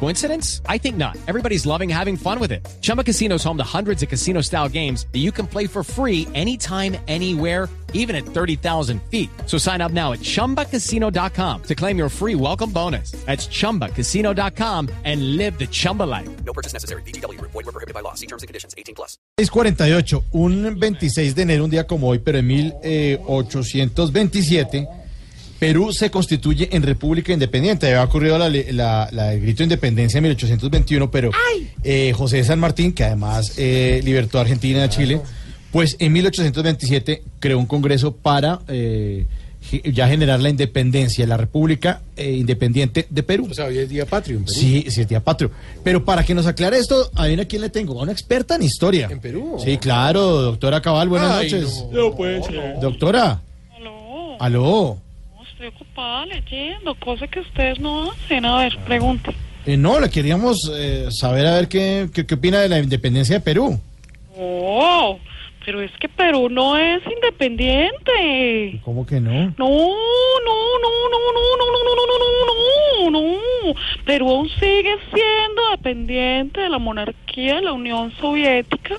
Coincidence? I think not. Everybody's loving having fun with it. Chumba Casino is home to hundreds of casino style games that you can play for free anytime, anywhere, even at 30,000 feet. So sign up now at chumbacasino.com to claim your free welcome bonus. That's chumbacasino.com and live the Chumba life. No purchase necessary. BGW. Void were prohibited by law. See terms and conditions. 18 plus. 648, un 26 de enero, un día como hoy, pero en eh, 1827, Perú se constituye en República Independiente. Había ocurrido la, la- la- el grito de independencia en 1821, pero eh, José de San Martín, que además eh, libertó a Argentina y a Chile, pues en 1827 creó un congreso para eh, ya generar la independencia, la República eh, Independiente de Perú. O sea, hoy es día patrio en Perú. Sí, sí, es día patrio. Pero para que nos aclare esto, adivina quién le tengo. A una experta en historia. ¿En Perú? Sí, claro, doctora Cabal, buenas Ay, noches. no. puede ser. Doctora, Aló, aló. Estoy ocupada leyendo, cosa que ustedes no hacen. A ver, pregunte. Eh, no, le queríamos eh, saber a ver qué, qué, qué opina de la independencia de Perú. Oh, pero es que Perú no es independiente. ¿Cómo que no? No, no, no, no, no, no, no, no, no, no, no. Perú aún sigue siendo dependiente de la monarquía de la Unión Soviética,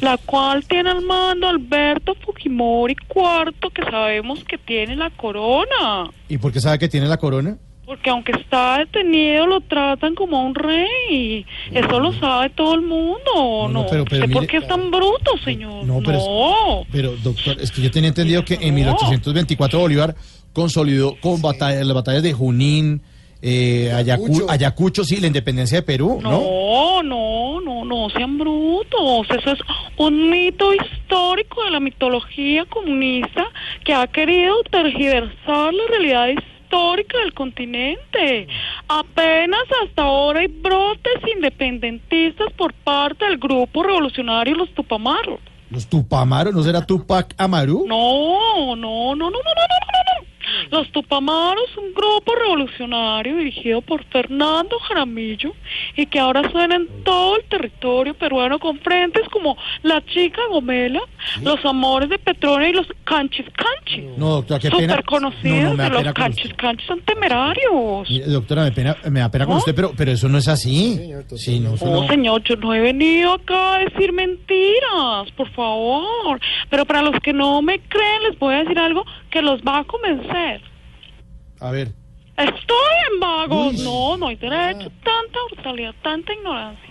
la cual tiene al mando Alberto Fujimori IV, que sabemos que tiene la corona. ¿Y por qué sabe que tiene la corona? Porque aunque está detenido, lo tratan como a un rey. Eso lo sabe todo el mundo, No, ¿no? no, pero- pero ¿Usted por qué es tan bruto, señor? No, pero es- Pero, doctor, es que yo tenía entendido que en 1824 Bolívar consolidó con batallas, las batallas de Junín, eh, Ayacucho. Sí, la independencia de Perú, ¿no? No, no, no, no sean brutos. Eso es un mito histórico de la mitología comunista que ha querido tergiversar la realidad histórica del continente. Apenas hasta ahora hay brotes independentistas por parte del grupo revolucionario Los Tupamaros. ¿Los Tupamaros? ¿No será Tupac Amaru? No, no, no, no, no, no. no. Los Tupamaros, un grupo revolucionario dirigido por Fernando Jaramillo y que ahora suena en todo el territorio peruano con frentes como La Chica Gomela, Los Amores de Petróleo y Los Canchis Canchis. No, doctora, qué pena. Súper conocidos, No, no, me da los pena con Canchis usted. Canchis son temerarios. Mire, doctora, me, pena, me da pena con ¿No? usted, pero, pero eso no es así. señor. Sí, no, No, no. señor, yo no he venido acá a decir mentiras, por favor. Pero para los que no me creen, les voy a decir algo que los va a convencer. A ver. Estoy en vagos. Uy. No, no hay derecho. Tanta brutalidad, tanta ignorancia.